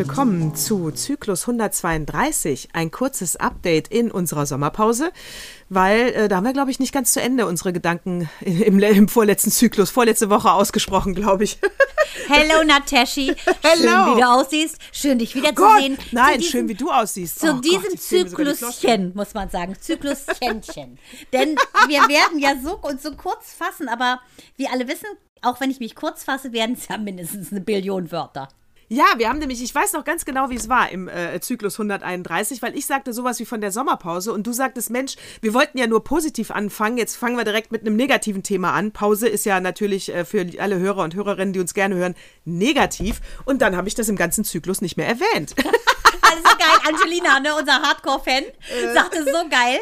Willkommen zu Zyklus 132, ein kurzes Update in unserer Sommerpause, weil äh, da haben wir, glaube ich, nicht ganz zu Ende unsere Gedanken im, im vorletzten Zyklus, vorletzte Woche ausgesprochen, glaube ich. Hello Natashi, Hello. schön wie du aussiehst, schön dich Oh wiederzusehen. Gott, nein, diesem, schön wie du aussiehst. Zu Oh diesem. Zykluschen, muss man sagen, Zykluschenchen. Denn wir werden ja so uns so kurz fassen, aber wie alle wissen, auch wenn ich mich kurz fasse, werden es ja mindestens eine Billion Wörter. Ja, wir haben nämlich, ich weiß noch ganz genau, wie es war im äh, Zyklus 131, weil ich sagte sowas wie von der Sommerpause und du sagtest, Mensch, wir wollten ja nur positiv anfangen, jetzt fangen wir direkt mit einem negativen Thema an. Pause ist ja natürlich äh, für alle Hörer und Hörerinnen, die uns gerne hören, negativ und dann habe ich das im ganzen Zyklus nicht mehr erwähnt. Alles so geil. Angelina, ne, unser Hardcore-Fan, sagte so geil.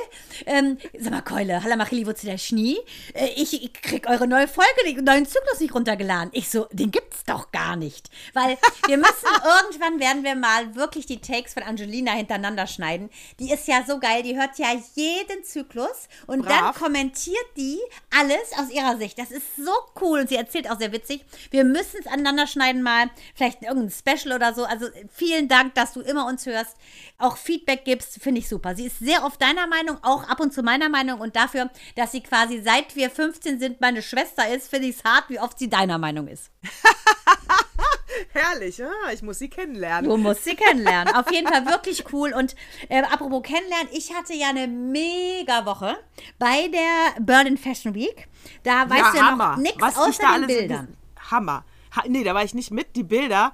Ähm, sag mal, Keule, Hallamachili, wozu der Schnee? Äh, ich, ich krieg eure neue Folge, den neuen Zyklus nicht runtergeladen. Ich so, den gibt's doch gar nicht. Weil wir müssen, irgendwann werden wir mal wirklich die Takes von Angelina hintereinander schneiden. Die ist ja so geil, die hört ja jeden Zyklus und dann Brav. kommentiert die alles aus ihrer Sicht. Das ist so cool und sie erzählt auch sehr witzig. Wir müssen es aneinander schneiden mal, vielleicht irgendein Special oder so. Also vielen Dank, dass du immer uns hörst, auch Feedback gibst, finde ich super. Sie ist sehr oft deiner Meinung, auch ab und zu meiner Meinung und dafür, dass sie quasi seit wir 15 sind meine Schwester ist, finde ich es hart, wie oft sie deiner Meinung ist. Herrlich, ah, ich muss sie kennenlernen. Du musst sie kennenlernen. Auf jeden Fall wirklich cool. Und äh, apropos kennenlernen, ich hatte ja eine mega Woche bei der Berlin Fashion Week. Da weißt du ja noch nichts außer den Bildern. Hammer. Ha, nee, da war ich nicht mit. Die Bilder.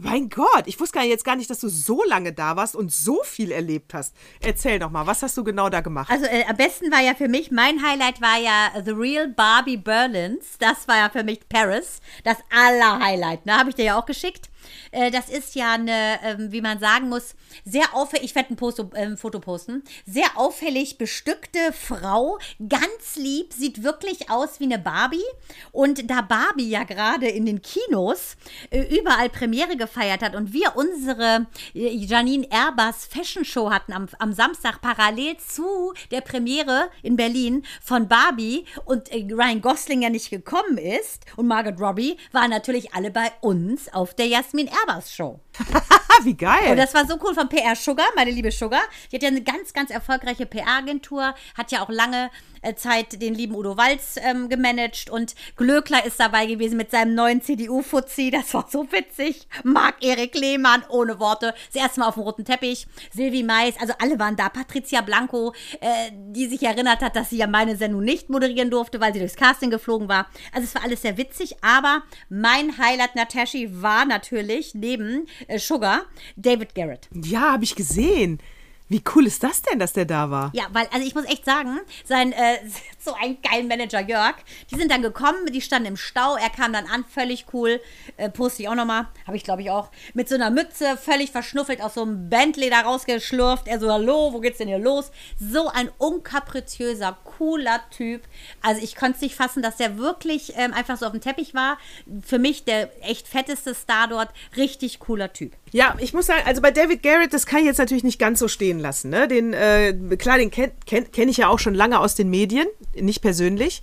Mein Gott, ich wusste jetzt gar nicht, dass du so lange da warst und so viel erlebt hast. Erzähl doch mal, was hast du genau da gemacht? Also äh, am besten war ja für mich, mein Highlight war ja The Real Barbie Berlins. Das war ja für mich Paris. Das aller Highlight, ne? Habe ich dir ja auch geschickt. Äh, das ist ja eine, ähm, wie man sagen muss, sehr auffällig, ich werde ein Post, ähm, Foto posten, sehr auffällig bestückte Frau, ganz lieb, sieht wirklich aus wie eine Barbie. Und da Barbie ja gerade in den Kinos äh, überall Premiere gefeiert hat und wir unsere äh, Janine Erbers Fashion Show hatten am, am Samstag parallel zu der Premiere in Berlin von Barbie und äh, Ryan Gosling ja nicht gekommen ist und Margot Robbie, waren natürlich alle bei uns auf der Jasmin Erbers Show. ah, wie geil. Und das war so cool von PR Sugar, meine liebe Sugar. Die hat ja eine ganz, ganz erfolgreiche PR-Agentur, hat ja auch lange äh, Zeit den lieben Udo Walz ähm, gemanagt und Glöckler ist dabei gewesen mit seinem neuen CDU-Fuzzi. Das war so witzig. Marc-Erik Lehmann, ohne Worte. Das erste Mal auf dem roten Teppich. Silvi Mais, also alle waren da. Patricia Blanco, äh, die sich erinnert hat, dass sie ja meine Sendung nicht moderieren durfte, weil sie durchs Casting geflogen war. Also es war alles sehr witzig, aber mein Highlight, Natashi, war natürlich neben äh, Sugar David Garrett. ja, habe ich gesehen. Wie cool ist das denn, dass der da war? Ja, weil, also ich muss echt sagen, sein, äh, so ein geiler Manager Jörg, die sind dann gekommen, die standen im Stau, er kam dann an, völlig cool, äh, poste ich auch nochmal, habe ich glaube ich auch, mit so einer Mütze, völlig verschnuffelt, aus so einem Bentley da rausgeschlürft, er so, hallo, wo geht's denn hier los? So ein unkapriziöser, cooler Typ, also ich konnte es nicht fassen, dass der wirklich ähm, einfach so auf dem Teppich war, für mich der echt fetteste Star dort, richtig cooler Typ. Ja, ich muss sagen, also bei David Garrett, das kann ich jetzt natürlich nicht ganz so stehen lassen. Ne? Den, äh, klar, den kenne kenn, kenn ich ja auch schon lange aus den Medien, nicht persönlich.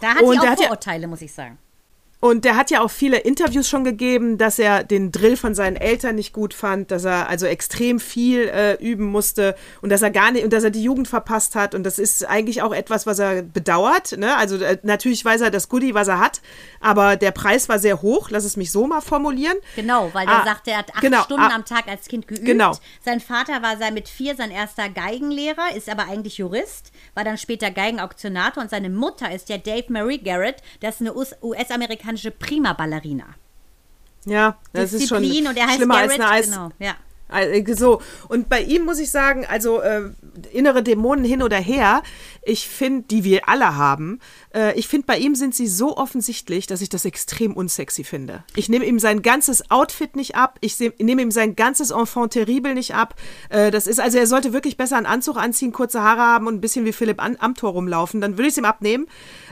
Da hat Und der auch hat ja- Vorurteile, muss ich sagen. Und der hat ja auch viele Interviews schon gegeben, dass er den Drill von seinen Eltern nicht gut fand, dass er also extrem viel äh, üben musste und dass er gar nicht und dass er die Jugend verpasst hat. Und das ist eigentlich auch etwas, was er bedauert. Ne? Also äh, natürlich weiß er das Goodie, was er hat, aber der Preis war sehr hoch. Lass es mich so mal formulieren. Genau, weil der Ah, sagt, er hat acht genau, Stunden ah, am Tag als Kind geübt. genau. Sein Vater war sein mit vier sein erster Geigenlehrer, ist aber eigentlich Jurist, war dann später Geigenauktionator und seine Mutter ist ja Dave Marie Garrett, das ist eine US- US-amerikanische Prima-Ballerina. Ja, das ist schon Disziplin und er heißt schlimmer Garrett, als eine Eis, genau, ja. Also, so. Und bei ihm muss ich sagen, also äh, innere Dämonen hin oder her, ich finde, die wir alle haben, äh, ich finde, bei ihm sind sie so offensichtlich, dass ich das extrem unsexy finde. Ich nehme ihm sein ganzes Outfit nicht ab, ich nehme ihm sein ganzes Enfant terrible nicht ab. Äh, das ist, also er sollte wirklich besser einen Anzug anziehen, kurze Haare haben und ein bisschen wie Philipp An Amthor rumlaufen, dann würde ich es ihm abnehmen.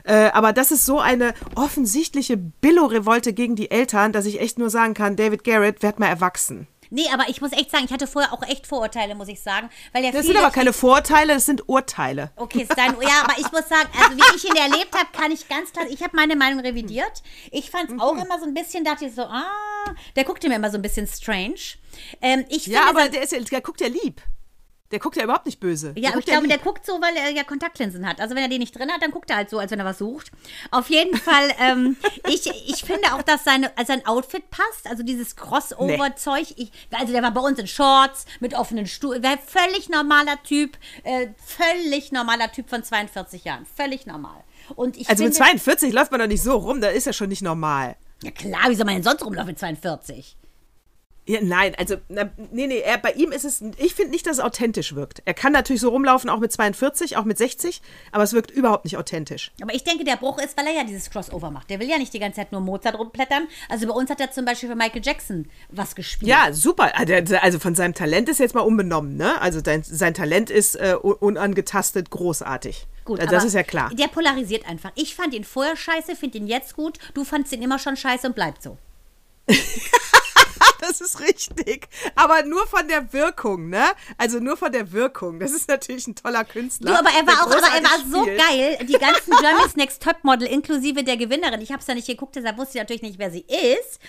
Äh, aber das ist so eine offensichtliche Billo-Revolte gegen die Eltern, dass ich echt nur sagen kann, David Garrett, werd mal erwachsen. Nee, aber ich muss echt sagen, ich hatte vorher auch echt Vorurteile, muss ich sagen. Weil ja das sind aber keine Vorurteile, das sind Urteile. Okay, ist dein, ja, aber ich muss sagen, also wie ich ihn erlebt habe, kann ich ganz klar, ich habe meine Meinung revidiert. Ich fand es mhm. auch immer so ein bisschen, dachte ich so, ah, der guckte mir immer so ein bisschen strange. Ähm, ich ja, aber der, ist, der guckt ja lieb. Der guckt ja überhaupt nicht böse. Ja, ich glaube, der guckt so, weil er ja Kontaktlinsen hat. Also wenn er die nicht drin hat, dann guckt er halt so, als wenn er was sucht. Auf jeden Fall, ähm, ich, ich finde auch, dass seine, sein Outfit passt. Also dieses Crossover-Zeug. Nee. Also der war bei uns in Shorts, mit offenen Stuhl. Wäre völlig normaler Typ. Äh, völlig normaler Typ von 42 Jahren. Völlig normal. Und ich also finde, mit 42 läuft man doch nicht so rum. Da ist ja schon nicht normal. Ja klar, wie soll man denn sonst rumlaufen mit 42? Ja, nein, also, na, nee, nee, er, bei ihm ist es, ich finde nicht, dass es authentisch wirkt. Er kann natürlich so rumlaufen, auch mit 42, auch mit 60, aber es wirkt überhaupt nicht authentisch. Aber ich denke, der Bruch ist, weil er ja dieses Crossover macht. Der will ja nicht die ganze Zeit nur Mozart rumblättern. Also bei uns hat er zum Beispiel für Michael Jackson was gespielt. Ja, super. Also, also von seinem Talent ist jetzt mal unbenommen, ne? Also sein, sein Talent ist äh, unangetastet großartig. Gut, also das ist ja klar. Der polarisiert einfach. Ich fand ihn vorher scheiße, finde ihn jetzt gut. Du fandst ihn immer schon scheiße und bleibt so. das ist richtig. Aber nur von der Wirkung, ne? Also nur von der Wirkung. Das ist natürlich ein toller Künstler. Du, aber er war auch, aber er war so spielt. geil. Die ganzen Germany's Next Topmodel inklusive der Gewinnerin. Ich habe es ja nicht geguckt, deshalb wusste ich natürlich nicht, wer sie ist.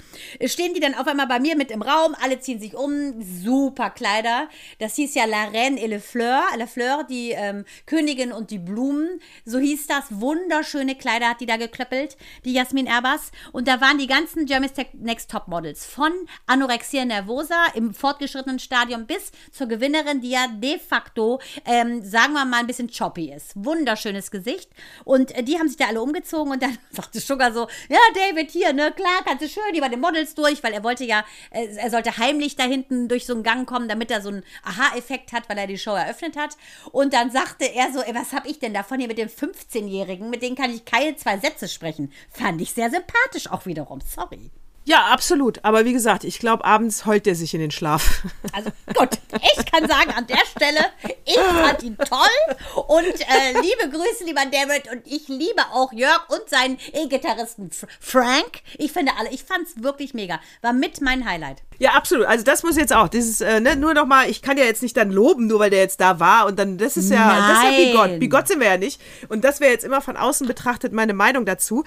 Stehen die dann auf einmal bei mir mit im Raum. Alle ziehen sich um. Super Kleider. Das hieß ja La Reine et le Fleur. La Fleur, die ähm, Königin und die Blumen. So hieß das. Wunderschöne Kleider hat die da geklöppelt. Die Jasmin Erbers. Und da waren die ganzen Germany's Next Topmodels. Von Anorexia nervosa im fortgeschrittenen Stadium bis zur Gewinnerin, die ja de facto, ähm, sagen wir mal, ein bisschen choppy ist. Wunderschönes Gesicht. Und äh, die haben sich da alle umgezogen und dann sagte Sugar so, ja, David, hier, ne, klar, kannst du schön über den Models durch, weil er wollte ja, äh, er sollte heimlich da hinten durch so einen Gang kommen, damit er so einen Aha-Effekt hat, weil er die Show eröffnet hat. Und dann sagte er so, ey, was hab ich denn davon hier mit dem 15-Jährigen? Mit denen kann ich keine zwei Sätze sprechen. Fand ich sehr sympathisch auch wiederum. Sorry. Ja, absolut. Aber wie gesagt, ich glaube, abends heult er sich in den Schlaf. Also gut, ich kann sagen, an der Stelle, ich fand ihn toll. Und äh, liebe Grüße, lieber David. Und ich liebe auch Jörg und seinen E-Gitarristen Frank. Ich finde alle, ich fand es wirklich mega. War mit mein Highlight. Ja, absolut. Also das muss jetzt auch. Dieses, äh, ne, nur noch mal, ich kann ja jetzt nicht dann loben, nur weil der jetzt da war. Und dann, das ist ja, Nein. das ist ja wie Gott. Wie Gott sind wir ja nicht. Und das wäre jetzt immer von außen betrachtet meine Meinung dazu.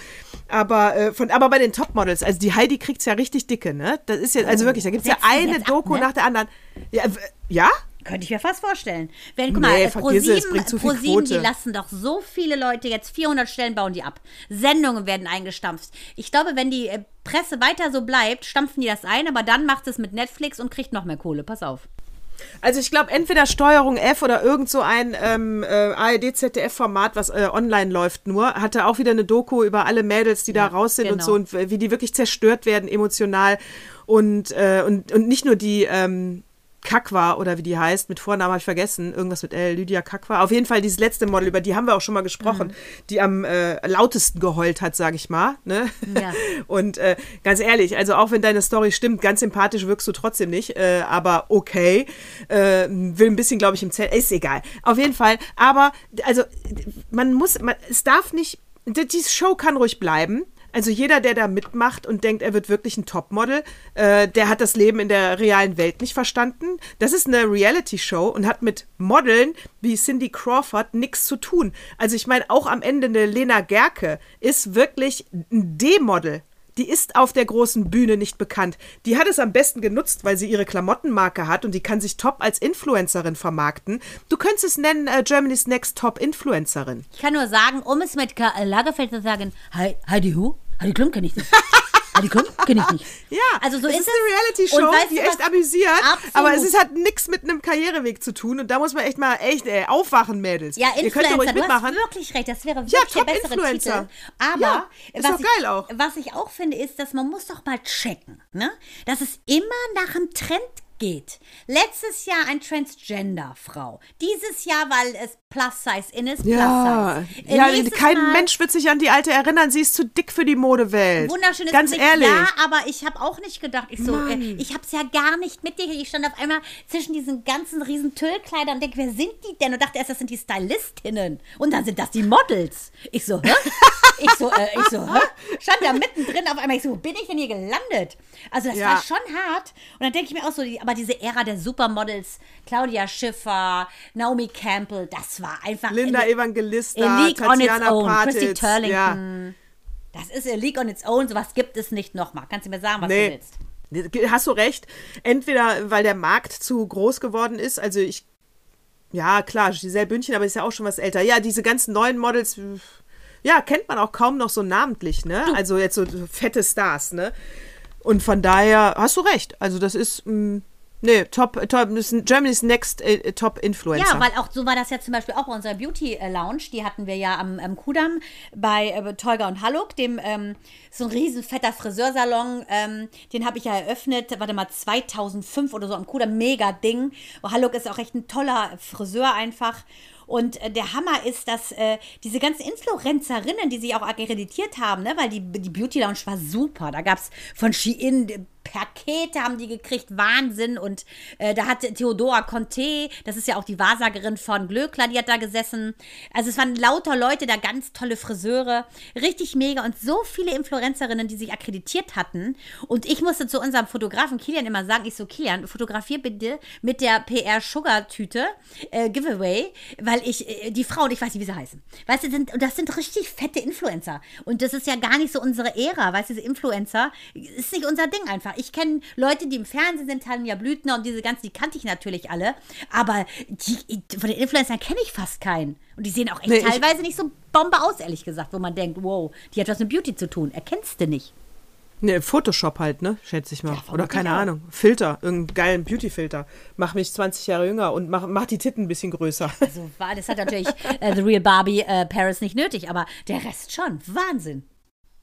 Aber, äh, von, aber bei den Topmodels, also die Heidi kriegt es ja richtig dicke, ne? Das ist ja, also wirklich, da gibt es ja eine Doku ab, ne? nach der anderen. Ja? ja? Könnte ich mir fast vorstellen. Wenn, guck nee, mal, ProSieben, Pro die lassen doch so viele Leute jetzt 400 Stellen bauen die ab. Sendungen werden eingestampft. Ich glaube, wenn die äh, Presse weiter so bleibt, stampfen die das ein, aber dann macht es mit Netflix und kriegt noch mehr Kohle. Pass auf. Also ich glaube, entweder Steuerung F oder irgend so ein ähm, äh, ARD-ZDF-Format, was äh, online läuft nur, hatte auch wieder eine Doku über alle Mädels, die ja, da raus sind genau. und so und wie die wirklich zerstört werden emotional. Und, äh, und, und nicht nur die, ähm, Kakwa oder wie die heißt, mit Vornamen habe ich vergessen, irgendwas mit L, Lydia Kakwa. Auf jeden Fall dieses letzte Model, über die haben wir auch schon mal gesprochen, mhm. die am äh, lautesten geheult hat, sage ich mal. Ne? Ja. Und äh, ganz ehrlich, also auch wenn deine Story stimmt, ganz sympathisch wirkst du trotzdem nicht, äh, aber okay. Äh, will ein bisschen, glaube ich, im Zelt, ist egal. Auf jeden Fall, aber also man muss, man, es darf nicht, die Show kann ruhig bleiben. Also jeder, der da mitmacht und denkt, er wird wirklich ein Topmodel, äh, der hat das Leben in der realen Welt nicht verstanden. Das ist eine Reality-Show und hat mit Modeln wie Cindy Crawford nichts zu tun. Also ich meine, auch am Ende eine Lena Gerke ist wirklich ein D-Model die ist auf der großen Bühne nicht bekannt. Die hat es am besten genutzt, weil sie ihre Klamottenmarke hat und die kann sich top als Influencerin vermarkten. Du könntest es nennen äh, Germany's Next Top Influencerin. Ich kann nur sagen, um es mit Karl Lagerfeld zu sagen, Heidi Hu, Heidi Klum kenne ich nicht. die können, kenne ich nicht. Ja, also so es ist, ist eine Reality-Show, die echt amüsiert, absolut. aber es ist, hat nichts mit einem Karriereweg zu tun und da muss man echt mal echt ey, aufwachen, Mädels. Ja, Influencer, Ihr könnt ruhig du mitmachen. hast wirklich recht, das wäre wirklich ja, der bessere Influencer. Titel. Aber ja, ist was, doch geil ich, auch. was ich auch finde, ist, dass man muss doch mal checken, ne? dass es immer nach einem Trend geht. Letztes Jahr ein Transgender-Frau. Dieses Jahr, weil es Plus-Size in ist, Ja, Plus-Size. Äh, ja nächstes kein Mal- Mensch wird sich an die alte erinnern. Sie ist zu dick für die Modewelt. Wunderschönes Ganz Gesicht, ehrlich. ja, aber ich habe auch nicht gedacht, ich so, äh, Mann. ich habe es ja gar nicht mitgekriegt. Ich stand auf einmal zwischen diesen ganzen riesen Tüllkleidern und denke, wer sind die denn? Und dachte erst, das sind die Stylistinnen. Und dann sind das die Models. Ich so, hä? Ich so, äh, ich so, hä? Stand da mittendrin auf einmal, ich so, wo bin ich denn hier gelandet? Also das Ja. war schon hart. Und dann denke ich mir auch so, die, aber diese Ära der Supermodels, Claudia Schiffer, Naomi Campbell, das war einfach Linda eine- Evangelista, A League on its Tatjana own. Christy. Turlington. Ja. Das ist a League on its own, sowas gibt es nicht nochmal. Kannst du mir sagen, was Nee. du willst? Hast du recht. Entweder, weil der Markt zu groß geworden ist, also ich, ja klar, Giselle Bündchen, aber ist ja auch schon was älter. Ja, diese ganzen neuen Models, ja, kennt man auch kaum noch so namentlich, ne? Also jetzt so fette Stars, ne? Und von daher hast du recht. Also das ist, mh, nee, top, top, Germany's Next äh, Top Influencer. Ja, weil auch so war das ja zum Beispiel auch bei unserer Beauty äh, Lounge. Die hatten wir ja am, am Kudamm bei äh, Tolga und Halluk, dem ähm, so ein riesen fetter Friseursalon. Ähm, den habe ich ja eröffnet, warte mal, 2005 oder so am Kudamm. Mega Ding. Und Halluk ist auch echt ein toller Friseur einfach. Und äh, der Hammer ist, dass äh, diese ganzen Influencerinnen, die sich auch akkreditiert haben, ne, weil die, die Beauty Lounge war super. Da gab es von Shein Pakete haben die gekriegt, Wahnsinn. Und äh, da hatte Theodora Conte, das ist ja auch die Wahrsagerin von Glöckler, die hat da gesessen. Also es waren lauter Leute da, ganz tolle Friseure, richtig mega und so viele Influencerinnen, die sich akkreditiert hatten. Und ich musste zu unserem Fotografen Kilian immer sagen, ich so, Kilian, fotografier bitte mit der PR-Sugar-Tüte, äh, Giveaway, weil ich, äh, die Frauen, ich weiß nicht, wie sie heißen, weißt du, sind, das sind richtig fette Influencer. Und das ist ja gar nicht so unsere Ära, weißt du, diese Influencer, ist nicht unser Ding einfach. Ich kenne Leute, die im Fernsehen sind, Tanja Blüthner und diese ganzen, die kannte ich natürlich alle, aber die, von den Influencern kenne ich fast keinen. Und die sehen auch echt Nee, teilweise nicht so Bombe aus, ehrlich gesagt, wo man denkt, wow, die hat was mit Beauty zu tun. Erkennst du nicht. Ne, Photoshop halt, ne? Schätze ich mal. vermutlich Oder keine auch. Ahnung. Filter, irgendeinen geilen Beauty-Filter. Mach mich 20 Jahre jünger und mach, mach die Titten ein bisschen größer. Also, war- das hat natürlich äh, The Real Barbie äh, Paris nicht nötig, aber der Rest schon. Wahnsinn.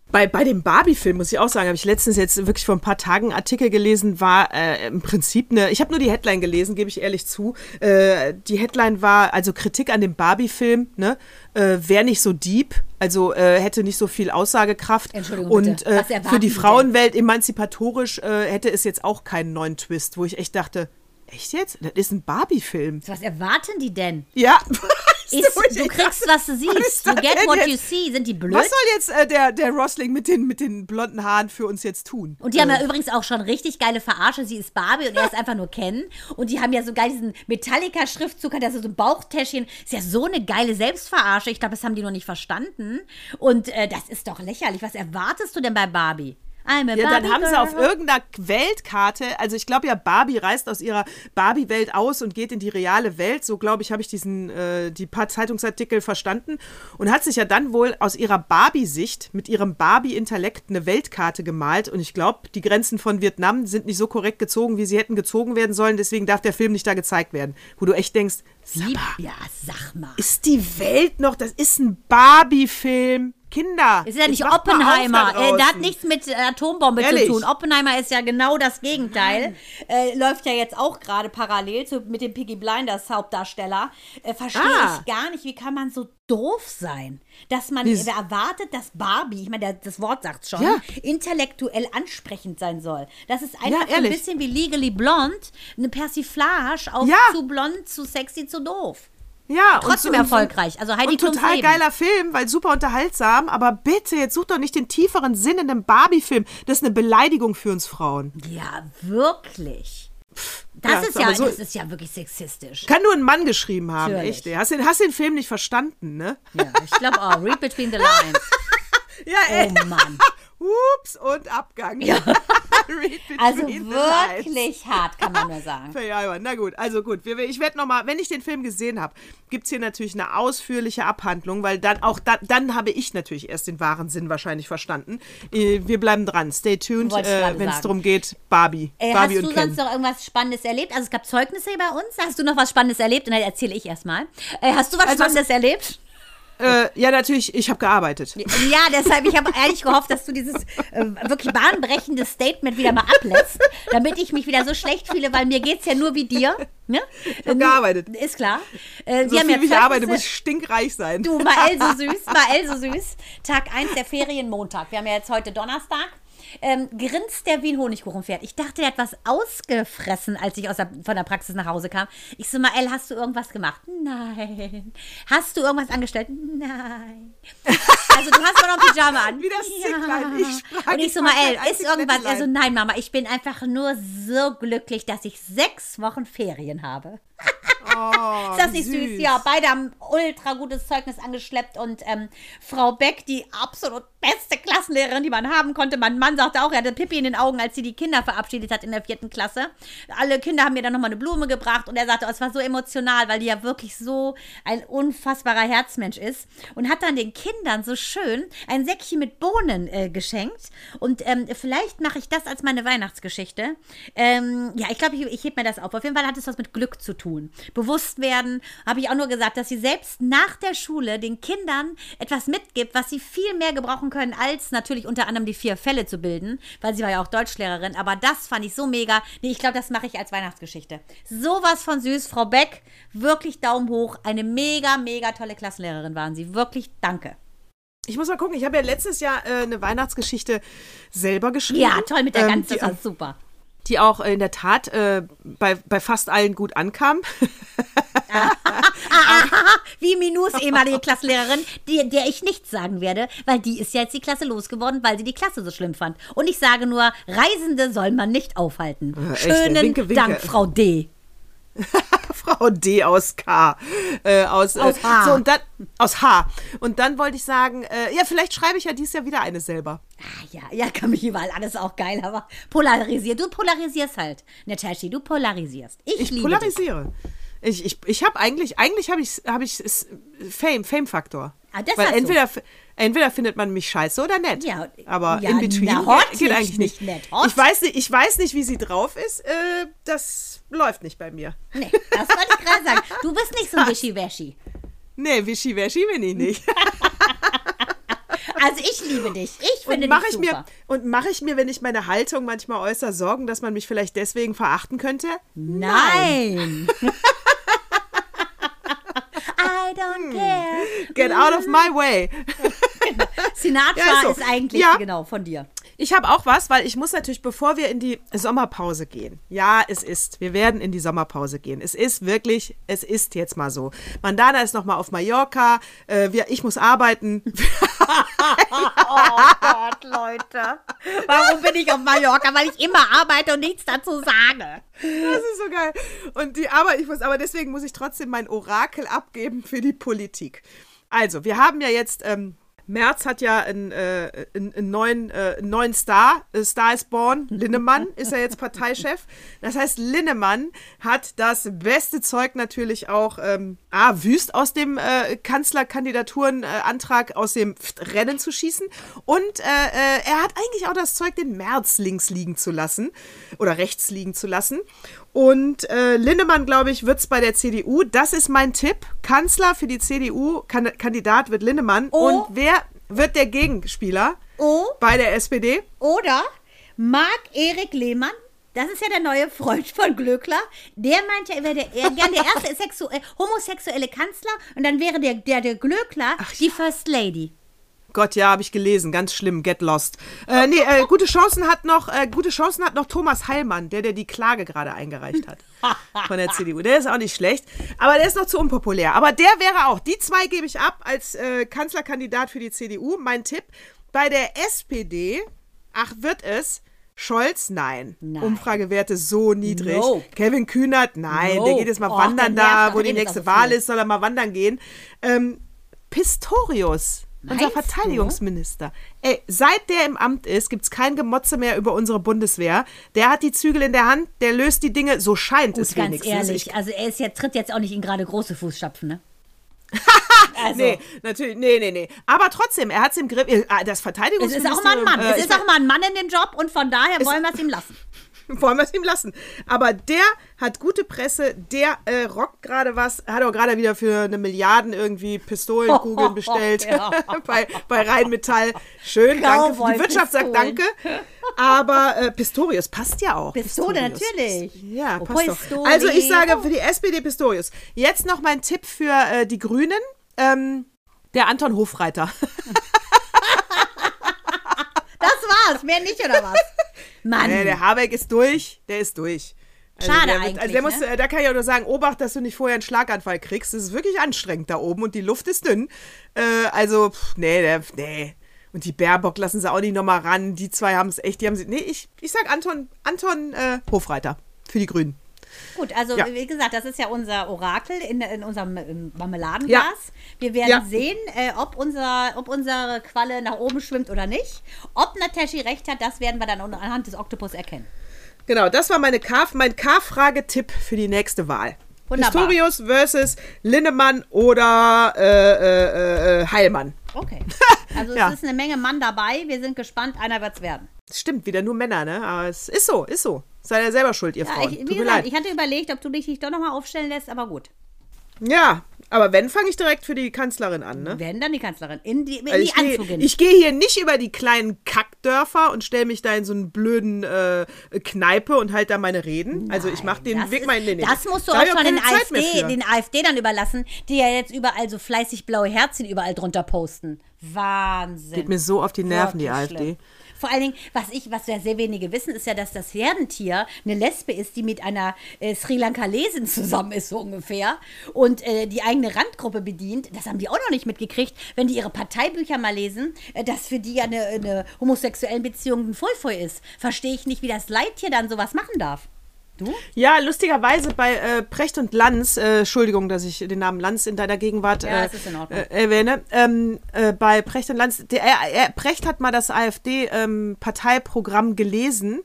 Bei, bei dem Barbie-Film muss ich auch sagen, habe ich letztens jetzt wirklich vor ein paar Tagen einen Artikel gelesen, war äh, im Prinzip eine, ich habe nur die Headline gelesen, gebe ich ehrlich zu. Äh, die Headline war also Kritik an dem Barbie-Film, ne? Äh, Wäre nicht so deep, also äh, hätte nicht so viel Aussagekraft. Entschuldigung, Und bitte. äh, für die? Frauenwelt emanzipatorisch äh, hätte es jetzt auch keinen neuen Twist, wo ich echt dachte, echt jetzt? Das ist ein Barbie-Film. Was erwarten die denn? Ja. Ist, du kriegst, was du siehst. You get what jetzt? you see. Sind die blöd? Was soll jetzt äh, der, der Rosling mit den, mit den blonden Haaren für uns jetzt tun? Und die haben ja übrigens auch schon richtig geile Verarsche. Sie ist Barbie und er ist einfach nur Ken. Und die haben ja sogar diesen Metallica-Schriftzug, hat ja so ein Bauchtäschchen. Ist ja so eine geile Selbstverarsche. Ich glaube, das haben die noch nicht verstanden. Und äh, das ist doch lächerlich. Was erwartest du denn bei Barbie? I'm a Ja, dann Barbie haben sie auf irgendeiner Weltkarte, also ich glaube ja, Barbie reist aus ihrer Barbie-Welt aus und geht in die reale Welt. So glaube ich, habe ich diesen, äh, die paar Zeitungsartikel verstanden und hat sich ja dann wohl aus ihrer Barbie-Sicht mit ihrem Barbie-Intellekt eine Weltkarte gemalt. Und ich glaube, die Grenzen von Vietnam sind nicht so korrekt gezogen, wie sie hätten gezogen werden sollen. Deswegen darf der Film nicht da gezeigt werden. Wo du echt denkst, sag mal, Ja, sag mal. ist die Welt noch, das ist ein Barbie-Film. Kinder. Es ist ja nicht auf Oppenheimer. da Äh, der hat nichts mit äh, Atombombe Ehrlich? zu tun. Oppenheimer ist ja genau das Gegenteil. Äh, läuft ja jetzt auch gerade parallel zu, mit dem Piggy Blinders Hauptdarsteller. Äh, Verstehe Ah. ich gar nicht, wie kann man so doof sein, dass man Wie- äh, erwartet, dass Barbie, ich meine, das Wort sagt schon, Ja. intellektuell ansprechend sein soll. Das ist einfach so ein bisschen wie Legally Blonde, eine Persiflage auf Ja. zu blond, zu sexy, zu doof. Ja, Trotzdem und erfolgreich. Also Heidi und Klums total Leben. geiler Film, weil super unterhaltsam, aber bitte, jetzt such doch nicht den tieferen Sinn in einem Barbie-Film. Das ist eine Beleidigung für uns Frauen. Ja, wirklich. Das Ja, ist ja, so- das ist ja wirklich sexistisch. Kann nur ein Mann geschrieben haben, Natürlich. echt. ey. Hast den, hast den Film nicht verstanden, ne? Ja, ich glaube auch. Read between the lines. Ja, ey. Oh Mann. Ups und Abgang. Ja. Also wirklich hart, kann man nur sagen. Na gut, also gut. Ich werde nochmal, wenn ich den Film gesehen habe, gibt es hier natürlich eine ausführliche Abhandlung, weil dann auch da, dann habe ich natürlich erst den wahren Sinn wahrscheinlich verstanden. Äh, Wir bleiben dran. Stay tuned, äh, wenn es darum geht, Barbie. Äh, hast Barbie du und sonst Ken. noch irgendwas Spannendes erlebt? Also es gab Zeugnisse bei uns. Hast du noch was Spannendes erlebt? Und dann erzähle ich erstmal. Äh, hast du was Also, Spannendes erlebt? Äh, ja, natürlich, ich habe gearbeitet. Ja, deshalb, ich habe ehrlich gehofft, dass du dieses äh, wirklich bahnbrechende Statement wieder mal ablässt, damit ich mich wieder so schlecht fühle, weil mir geht es ja nur wie dir. Ne? Ich habe gearbeitet. Ist klar. Äh, so viel ja wie ich arbeite, Zeugnisse- muss ich stinkreich sein. Du, Mael so süß, Mael so süß. Tag 1 der Ferien, Montag. Wir haben ja jetzt heute Donnerstag. Ähm, grinst der wie ein Honigkuchenpferd. Ich dachte, der hat was ausgefressen, als ich aus der, von der Praxis nach Hause kam. Ich so, Mael, hast du irgendwas gemacht? Nein. Hast du irgendwas angestellt? Nein. Also du hast doch noch Pyjama an. Wie das Zicklein. Ich Und ich so, Mael, ist irgendwas? Er so, Einzig nein, Mama, ich bin einfach nur so glücklich, dass ich sechs Wochen Ferien habe. Oh, Ist das nicht süß? Ja, beide haben ultra gutes Zeugnis angeschleppt und ähm, Frau Beck, die absolut beste Klassenlehrerin, die man haben konnte. Mein Mann sagte auch, er hatte Pippi in den Augen, als sie die Kinder verabschiedet hat in der vierten Klasse. Alle Kinder haben mir dann nochmal eine Blume gebracht und er sagte, oh, es war so emotional, weil die ja wirklich so ein unfassbarer Herzmensch ist und hat dann den Kindern so schön ein Säckchen mit Bohnen äh, geschenkt und ähm, vielleicht mache ich das als meine Weihnachtsgeschichte. Ähm, ja, ich glaube, ich, ich heb mir das auf. Auf jeden Fall hat es was mit Glück zu tun. Bewusst werden, habe ich auch nur gesagt, dass sie selbst nach der Schule den Kindern etwas mitgibt, was sie viel mehr gebrauchen können, als natürlich unter anderem die vier Fälle zu bilden, weil sie war ja auch Deutschlehrerin. Aber das fand ich so mega. Nee, ich glaube, das mache ich als Weihnachtsgeschichte. Sowas von süß, Frau Beck. Wirklich Daumen hoch. Eine mega, mega tolle Klassenlehrerin waren sie. Wirklich danke. Ich muss mal gucken, ich habe ja letztes Jahr äh, eine Weihnachtsgeschichte selber geschrieben. Ja, toll mit der ähm, ganzen, das war super. Die auch in der Tat äh, bei, bei fast allen gut ankam. Wie Minus ehemalige Klassenlehrerin, die, der ich nichts sagen werde, weil die ist ja jetzt die Klasse losgeworden, weil sie die Klasse so schlimm fand. Und ich sage nur, Reisende soll man nicht aufhalten. Ja, echt, Schönen winke, winke. Dank, Frau D. Frau D aus K. Äh, aus, Aus äh, H. So, und dann, aus H. Und dann wollte ich sagen, äh, ja, vielleicht schreibe ich ja dieses Jahr wieder eine selber. Ah, ja, ja, kann mich überall alles auch geil, aber polarisiert. Du polarisierst halt. Natashi, du polarisierst. Ich, Ich liebe dich. polarisiere. Ich, ich, ich habe eigentlich, eigentlich habe ich, hab ich Fame, Fame-Faktor. Ah, das Weil hast du. Entweder, findet man mich scheiße oder nett. Ja, aber ja, in between na, hot geht nicht, eigentlich nicht. nicht. Ich weiß nicht, ich weiß nicht, wie sie drauf ist. Äh, das läuft nicht bei mir. Nee, das wollte ich gerade sagen. Du bist nicht so ein Wischiwaschi. Nee, wischiwaschi bin ich nicht. Also ich liebe dich. Ich finde Und dich mache ich super. mir und mache ich mir, wenn ich meine Haltung manchmal äußere, Sorgen, dass man mich vielleicht deswegen verachten könnte? Nein. I Hm. don't care. Get out of my way. Sinatra Ja, so. ist eigentlich Ja. genau von dir. Ich habe auch was, weil ich muss natürlich, bevor wir in die Sommerpause gehen. Ja, es ist. Wir werden in die Sommerpause gehen. Es ist wirklich, es ist jetzt mal so. Mandana ist noch mal auf Mallorca. Äh, wir, ich muss arbeiten. Oh Gott, Leute. Warum bin ich auf Mallorca? Weil ich immer arbeite und nichts dazu sage. Das ist so geil. Und die Arbeit, ich muss, aber deswegen muss ich trotzdem mein Orakel abgeben für die Politik. Also, wir haben ja jetzt, ähm, Merz hat ja einen, äh, einen, einen, neuen, äh, einen neuen Star, äh, Star is Born, Linnemann ist ja jetzt Parteichef. Das heißt, Linnemann hat das beste Zeug natürlich auch, ähm, A, wüst aus dem äh, Kanzlerkandidaturenantrag aus dem Rennen zu schießen und äh, äh, er hat eigentlich auch das Zeug, den Merz links liegen zu lassen oder rechts liegen zu lassen. Und äh, Linnemann, glaube ich, wird es bei der CDU. Das ist mein Tipp. Kanzler für die CDU, kan Kandidat wird Linnemann. Oh. Und wer wird der Gegenspieler Oh, bei der SPD? oder Marc-Erik Lehmann. Das ist ja der neue Freund von Glöckler. Der meint ja, er wäre der, er gern der erste sexu äh, homosexuelle Kanzler und dann wäre der, der, der Glöckler die First Lady. Gott, ja, habe ich gelesen. Ganz schlimm. Get lost. Äh, nee, äh, gute Chancen hat noch, äh, gute Chancen hat noch Thomas Heilmann, der, der die Klage gerade eingereicht hat von der CDU. Der ist auch nicht schlecht, aber der ist noch zu unpopulär. Aber der wäre auch. Die zwei gebe ich ab als äh, Kanzlerkandidat für die CDU. Mein Tipp bei der SPD. Ach, wird es? Scholz, nein. Nein. Umfragewerte so niedrig. Nope. Kevin Kühnert, nein. Nope. Der geht jetzt mal Och, wandern da, wo die redet nächste Wahl ist, soll er mal wandern gehen. Ähm, Pistorius. Unser Meinst du? Verteidigungsminister. Ey, seit der im Amt ist, gibt es kein Gemotze mehr über unsere Bundeswehr. Der hat die Zügel in der Hand, der löst die Dinge, so scheint es Gut, ganz wenigstens. ehrlich. Ich, Also er ist jetzt, tritt jetzt auch nicht in gerade große Fußstapfen, ne? also, nee, natürlich, nee, nee, nee. Aber trotzdem, er hat es im Griff. Ah, Das es ist Verteidigungsministerium. auch mal ein Mann. äh, es ist auch mal ein Mann in dem Job und von daher Es- wollen wir es ihm lassen. wollen wir es ihm lassen. Aber der hat gute Presse, der äh, rockt gerade was, hat auch gerade wieder für eine Milliarden irgendwie Pistolenkugeln bestellt Ja. bei, bei Rheinmetall. Schön, danke. Die Wirtschaft sagt Pistolen. danke. Aber äh, Pistorius passt ja auch. Pistole, Pistorius. natürlich. Ja, Oh, passt doch. Also ich sage für die SPD Pistorius. Jetzt noch mein Tipp für äh, die Grünen. Ähm, der Anton Hofreiter. Das war's, mehr nicht, oder was? Mann. Äh, der Habeck ist durch, der ist durch. Also Schade der eigentlich, Also der muss, ne? äh, da kann ich auch nur sagen, obacht, dass du nicht vorher einen Schlaganfall kriegst. Das ist wirklich anstrengend da oben und die Luft ist dünn. Äh, also, pff, nee, der, nee. Und die Baerbock lassen sie auch nicht nochmal ran. Die zwei haben es echt, die haben sie. Nee, ich, ich sag Anton, Anton äh, Hofreiter für die Grünen. Gut, also Ja. wie gesagt, das ist ja unser Orakel in, in unserem ähm, Marmeladenglas. Ja. Wir werden Ja. sehen, äh, ob, unser, ob unsere Qualle nach oben schwimmt oder nicht. Ob Nataschi recht hat, das werden wir dann anhand des Oktopus erkennen. Genau, das war meine K, mein K-Frage-Tipp für die nächste Wahl. Wunderbar. Pistorius versus Linnemann oder äh, äh, äh, Heilmann. Okay. Also es ist eine Menge Mann dabei. Wir sind gespannt, einer wird's werden. Das stimmt, wieder nur Männer, ne? Aber es ist so, ist so. Seid ihr selber schuld, ihr Ja, Frauen. ich, Tut wie mir gesagt, leid. ich hatte überlegt, ob du dich nicht doch nochmal aufstellen lässt, aber gut. Ja, aber wenn, fange ich direkt für die Kanzlerin an, ne? Werden dann die Kanzlerin in die, in Also die ich gehe Anzugin. ich gehe hier nicht über die kleinen Kackdörfer und stelle mich da in so einen blöden äh, Kneipe und halt da meine Reden. also ich mache den Weg ist- mal in den Das musst du Da auch schon den AfD, den AfD dann überlassen, die ja jetzt überall so fleißig blaue Herzchen überall drunter posten. Wahnsinn. Geht mir so auf die Nerven, die Wirklich AfD. schlimm. Vor allen Dingen, was ich, was sehr wenige wissen, ist ja, dass das Herdentier eine Lesbe ist, die mit einer äh, Sri Lankalesin zusammen ist, so ungefähr, und äh, die eigene Randgruppe bedient. Das haben die auch noch nicht mitgekriegt, wenn die ihre Parteibücher mal lesen, äh, dass für die ja eine, eine homosexuellen Beziehung ein Vollvoll ist. Verstehe ich nicht, wie das Leittier dann sowas machen darf. Du? Ja, lustigerweise bei äh, Precht und Lanz, äh, Entschuldigung, dass ich den Namen Lanz in deiner Gegenwart Ja, äh, äh, erwähne, ähm, äh, bei Precht und Lanz, der, er, er, Precht hat mal das AfD-Parteiprogramm gelesen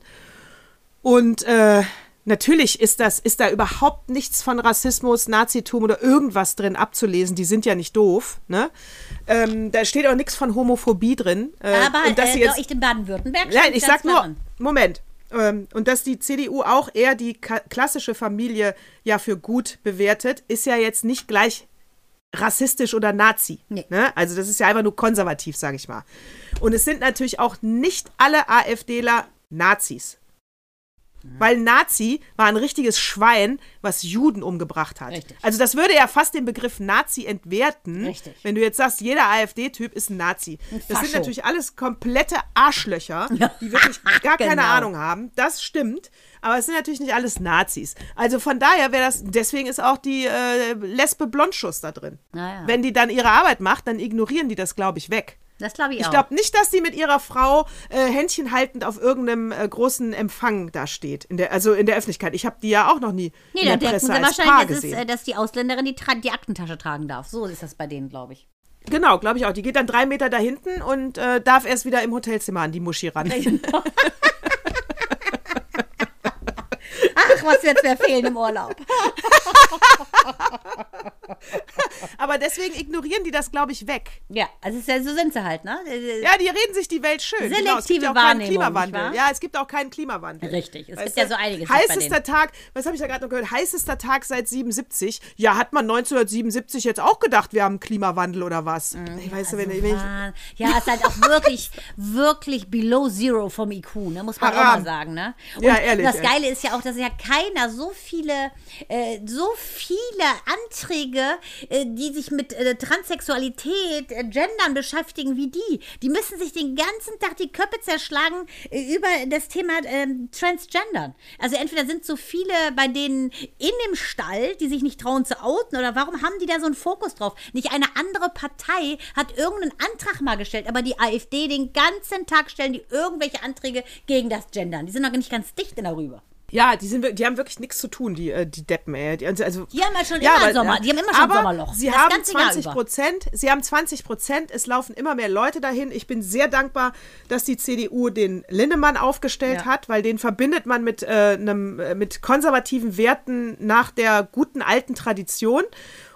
und äh, natürlich ist das, ist da überhaupt nichts von Rassismus, Nazitum oder irgendwas drin abzulesen. Die sind ja nicht doof, ne? Ähm, da steht auch nichts von Homophobie drin. Aber und dass sie jetzt, ich in Baden-Württemberg Nein, ich sag nur, drin. Moment. Ähm, und dass die CDU auch eher die klassische Familie ja für gut bewertet, ist ja jetzt nicht gleich rassistisch oder Nazi. Nee. Ne? Also das ist ja einfach nur konservativ, sage ich mal. Und es sind natürlich auch nicht alle AfDler Nazis. Weil Nazi war ein richtiges Schwein, was Juden umgebracht hat. Richtig. Also das würde ja fast den Begriff Nazi entwerten, Richtig. wenn du jetzt sagst, jeder AfD-Typ ist ein Nazi. das sind natürlich alles komplette Arschlöcher, die wirklich gar keine Genau. Ahnung haben. Das stimmt. Aber es sind natürlich nicht alles Nazis. Also von daher wäre das, deswegen ist auch die äh, Lesbe Blondschuss da drin. Naja. Wenn die dann ihre Arbeit macht, dann ignorieren die das, glaube ich, weg. Das glaube ich, Ich auch. glaube nicht, dass die mit ihrer Frau äh, Händchen haltend auf irgendeinem äh, großen Empfang da steht. In der, also in der Öffentlichkeit. Ich habe die ja auch noch nie Nee, in da der denken Presse sie als Paar wahrscheinlich, ist, gesehen. äh, dass die Ausländerin die, die Aktentasche tragen darf. So ist das bei denen, glaube ich. genau, glaube ich auch. Die geht dann drei Meter da hinten und äh, darf erst wieder im Hotelzimmer an die Muschi ran. Ach, was wird's mir fehlen im Urlaub? Aber deswegen ignorieren die das, glaube ich, weg. Ja, also ja, so sind sie halt, ne? Ja, die reden sich die Welt schön. genau, es gibt Selektive ja auch keinen Wahrnehmung, Klimawandel. nicht wahr? Ja, es gibt auch keinen Klimawandel. Richtig, es Weißt gibt ja so einiges Heißester Tag, was habe ich da gerade noch gehört? Heißester Tag seit 77. Ja, hat man 1977 jetzt auch gedacht, wir haben Klimawandel oder was? ich weiß, wenn, wenn ich, Ja, es ist halt auch wirklich, wirklich below zero vom IQ, ne? muss man auch Haram. mal sagen. Ne? Und Ja, ehrlich, das. Geile ist ja auch, dass ja keiner so viele, äh, so viele Anträge, äh, die sich mit äh, Transsexualität, äh, Gendern beschäftigen wie die. Die müssen sich den ganzen Tag die Köpfe zerschlagen äh, über das Thema ähm, Transgendern. Also entweder sind so viele bei denen in dem Stall, die sich nicht trauen zu outen, oder warum haben die da so einen Fokus drauf? Nicht eine andere Partei hat irgendeinen Antrag mal gestellt, aber die AfD den ganzen Tag stellen die irgendwelche Anträge gegen das Gendern. Die sind noch nicht ganz dicht darüber. Ja, die, sind, die haben wirklich nichts zu tun, die, äh, die Deppen, ey. Die, also, Die haben ja schon immer Sommer- die haben immer schon aber Sommerloch. Sie Das haben ganze Jahr 20 über. Prozent, sie haben 20 Prozent, es laufen immer mehr Leute dahin. Ich bin sehr dankbar, dass die CDU den Linnemann aufgestellt Ja. hat, weil den verbindet man mit, äh, einem, äh, mit konservativen Werten nach der guten alten Tradition.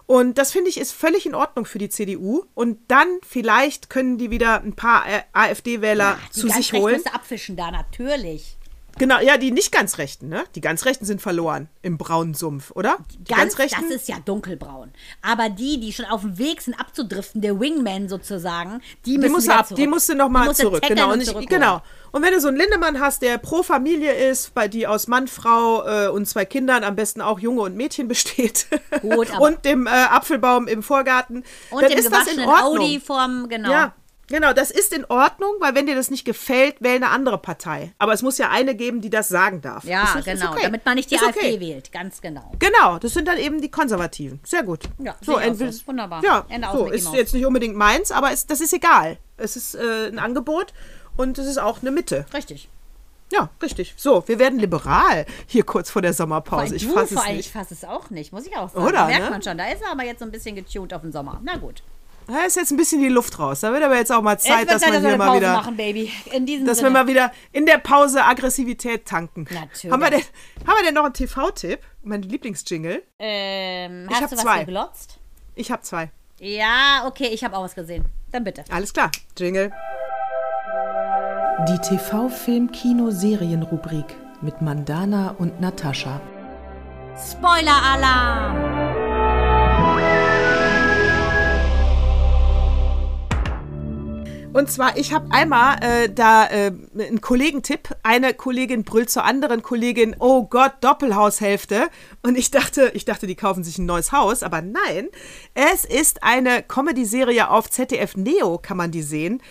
Und das finde ich ist völlig in Ordnung für die CDU. Und dann vielleicht können die wieder ein paar äh, AfD-Wähler Die zu sich holen. du abfischen da, natürlich. Genau, ja, die nicht ganz Rechten, ne? Die ganz Rechten sind verloren im braunen Sumpf, oder? Die ganz, Rechten? Das ist ja dunkelbraun. Aber die, die schon auf dem Weg sind abzudriften, der Wingman sozusagen, die müssen die musst ab, zurück. Die musst du nochmal zurück. Genau. Und, ich, genau. und wenn du so einen Lindemann hast, der pro Familie ist, bei die aus Mann, Frau äh, und zwei Kindern, am besten auch Junge und Mädchen besteht. Gut, und dem äh, Apfelbaum im Vorgarten, und dann dem ist das in Ordnung. Audi vorm, genau. Ja, Genau, das ist in Ordnung, weil wenn dir das nicht gefällt, wähle eine andere Partei. Aber es muss ja eine geben, die das sagen darf. Ja, ist, genau, okay. damit man nicht die ist AfD okay. wählt, ganz genau. Genau, das sind dann eben die Konservativen. Sehr gut. Ja, so, entweder, so. wunderbar. Ja, Ende so, ist jetzt nicht unbedingt meins, aber es, das ist egal. Es ist äh, ein Angebot und es ist auch eine Mitte. Richtig. Ja, richtig. So, wir werden liberal hier kurz vor der Sommerpause. Ich fasse es nicht. Ich fasse es auch nicht, muss ich auch sagen. Oder? Da merkt ne? man schon. Da ist er aber jetzt so ein bisschen getuned auf den Sommer. Na gut. Da ist jetzt ein bisschen die Luft raus. Da wird aber jetzt auch mal Zeit, dass wir hier mal wieder. Machen, Baby. In diesem dass Sinne. wir mal wieder in der Pause Aggressivität tanken. Natürlich. Haben wir denn, haben wir denn noch einen TV-Tipp? Mein Lieblingsjingle? Ähm, ich hast du zwei. was geglotzt? Ich habe zwei. Ja, okay, ich habe auch was gesehen. Dann bitte. Alles klar. Jingle. Die TV-Film-Kino-Serien-Rubrik mit Mandana und Natascha. Spoiler-Alarm! Und zwar, ich habe einmal äh, da äh, einen Kollegentipp. Eine Kollegin brüllt zur anderen Kollegin, oh Gott, Doppelhaushälfte. Und ich dachte, ich dachte, die kaufen sich ein neues Haus, aber nein. Es ist eine Comedy-Serie auf ZDF Neo, kann man die sehen.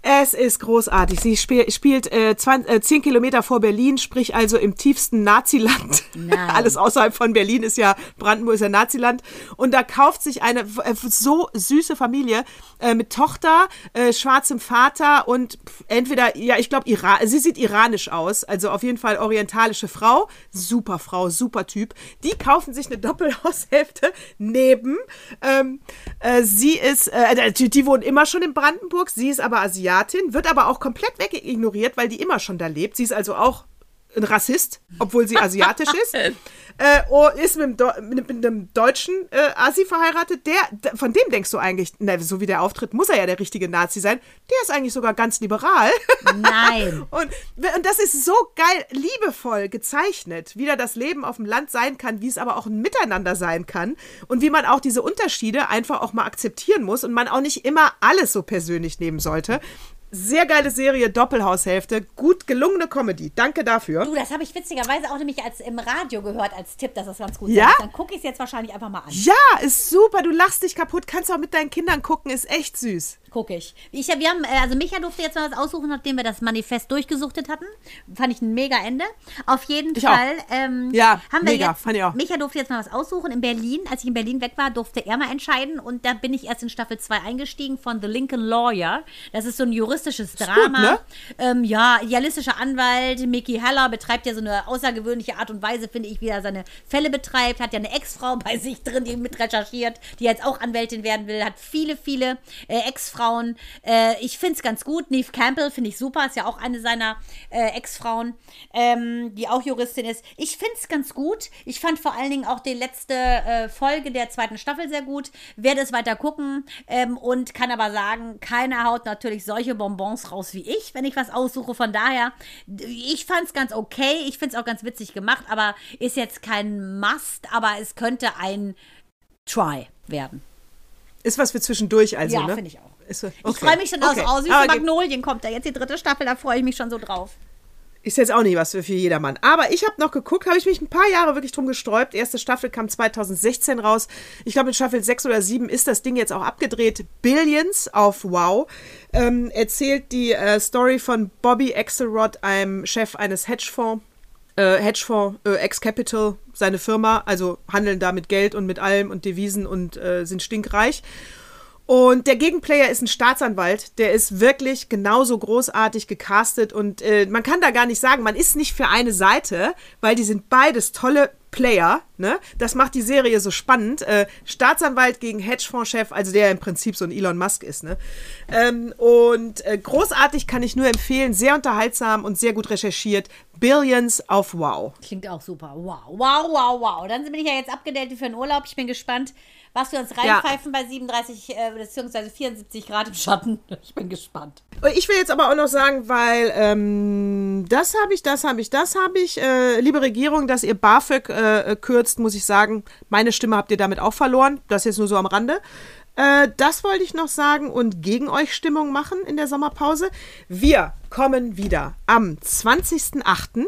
Es ist großartig. Sie spiel, spielt äh, 20, äh, 10 Kilometer vor Berlin, sprich also im tiefsten Naziland. Alles außerhalb von Berlin ist ja Brandenburg ist ja Naziland. Und da kauft sich eine äh, so süße Familie äh, mit Tochter, äh, schwarzem Vater und entweder, ja, ich glaube, sie sieht iranisch aus, also auf jeden Fall orientalische Frau. Super Frau, super Typ. Die kaufen sich eine Doppelhaushälfte neben. Ähm, äh, sie ist, äh, die, die wohnen immer schon in Brandenburg, sie ist aber Asiatin Asiatin, wird aber auch komplett wegignoriert, weil die immer schon da lebt. Sie ist also auch ein Rassist, obwohl sie asiatisch ist. Äh, oh, ist mit einem, mit einem deutschen äh, Asi verheiratet. Der, von dem denkst du eigentlich, na, so wie der auftritt, muss er ja der richtige Nazi sein. Der ist eigentlich sogar ganz liberal. Nein. und, und das ist so geil, liebevoll gezeichnet, wie da das Leben auf dem Land sein kann, wie es aber auch ein Miteinander sein kann und wie man auch diese Unterschiede einfach auch mal akzeptieren muss und man auch nicht immer alles so persönlich nehmen sollte. Sehr geile Serie, Doppelhaushälfte, gut gelungene Comedy. Danke dafür. Du, das habe ich witzigerweise auch nämlich als im Radio gehört als Tipp, dass das ganz gut ja? ist. Dann gucke ich es jetzt wahrscheinlich einfach mal an. Ja, ist super. Du lachst dich kaputt. Kannst auch mit deinen Kindern gucken. Ist echt süß. Gucke ich. ich. Wir haben, äh, also Micha durfte jetzt mal was aussuchen, nachdem wir das Manifest durchgesuchtet hatten. Fand ich ein mega Ende. Auf jeden ich Fall. Ähm, ja, haben wir mega, jetzt, fand ich auch. Micha durfte jetzt mal was aussuchen. In Berlin, als ich in Berlin weg war, durfte er mal entscheiden. Und da bin ich erst in Staffel 2 eingestiegen von The Lincoln Lawyer. Das ist so ein juristisches Drama. Gut, ne? ähm, ja, idealistischer Anwalt. Mickey Haller betreibt ja so eine außergewöhnliche Art und Weise, finde ich, wie er seine Fälle betreibt. Hat ja eine Ex-Frau bei sich drin, die mit recherchiert, die jetzt auch Anwältin werden will. Hat viele, viele äh, Ex-Frauen. Äh, äh, ich finde es ganz gut. Neve Campbell finde ich super, ist ja auch eine seiner äh, Ex-Frauen, ähm, die auch Juristin ist. Ich finde es ganz gut. Ich fand vor allen Dingen auch die letzte äh, Folge der zweiten Staffel sehr gut. Werde es weiter gucken ähm, und kann aber sagen, keiner haut natürlich solche Bonbons raus wie ich, wenn ich was aussuche. Von daher, ich fand es ganz okay. Ich finde es auch ganz witzig gemacht, aber ist jetzt kein Must, aber es könnte ein Try werden. Ist was für zwischendurch, also, ja, ne? finde ich auch. Okay. Ich freue mich schon okay. aus. Süße Magnolien kommt da jetzt die dritte Staffel, da freue ich mich schon so drauf. Ist jetzt auch nicht was für, für jedermann. Aber ich habe noch geguckt, habe ich mich ein paar Jahre wirklich drum gesträubt. Erste Staffel kam 2016 raus. Ich glaube, in Staffel 6 oder 7 ist das Ding jetzt auch abgedreht. Billions auf Wow. Ähm, erzählt die äh, Story von Bobby Axelrod, einem Chef eines Hedgefonds. Äh, Hedgefonds, äh, Ex-Capital, seine Firma, also handeln da mit Geld und mit allem und Devisen und äh, sind stinkreich. Und der Gegenplayer ist ein Staatsanwalt, der ist wirklich genauso großartig gecastet und äh, man kann da gar nicht sagen, man ist nicht für eine Seite, weil die sind beides tolle Player, ne? Das macht die Serie so spannend. Äh, Staatsanwalt gegen Hedgefondschef, also der im Prinzip so ein Elon Musk ist, ne? Ähm, und äh, großartig kann ich nur empfehlen, sehr unterhaltsam und sehr gut recherchiert. Billions auf Wow. Klingt auch super. Wow, wow, wow, wow. Dann bin ich ja jetzt abgedatet für den Urlaub. Ich bin gespannt, was wir uns reinpfeifen bei 37 äh, bzw. 74 Grad im Schatten. Ich bin gespannt. Ich will jetzt aber auch noch sagen, weil ähm, das habe ich, das habe ich, das habe ich. Äh, liebe Regierung, dass ihr BAföG äh, kürzt, muss ich sagen, meine Stimme habt ihr damit auch verloren. Das jetzt nur so am Rande. Äh, das wollte ich noch sagen und gegen euch Stimmung machen in der Sommerpause. Wir kommen wieder am 20.08.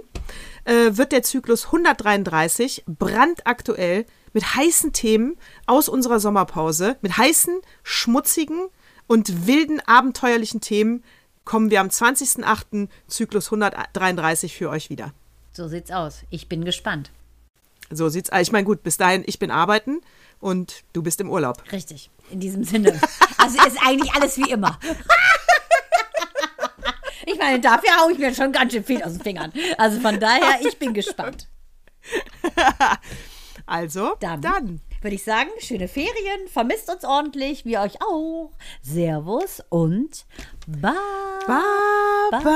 Äh, wird der Zyklus 133 brandaktuell mit heißen Themen aus unserer Sommerpause, mit heißen, schmutzigen und wilden, abenteuerlichen Themen kommen wir am 20.08. Zyklus 133 für euch wieder. So sieht's aus. Ich bin gespannt. So sieht's aus. Ich meine, gut, bis dahin, ich bin arbeiten und du bist im Urlaub. Richtig, in diesem Sinne. Also ist eigentlich alles wie immer. Ich meine, dafür haue ich mir schon ganz schön viel aus den Fingern. Also von daher, ich bin gespannt. Also, Dann. dann. Würde ich sagen, schöne Ferien, vermisst uns ordentlich, wir euch auch. Servus und bye. Bye, bye.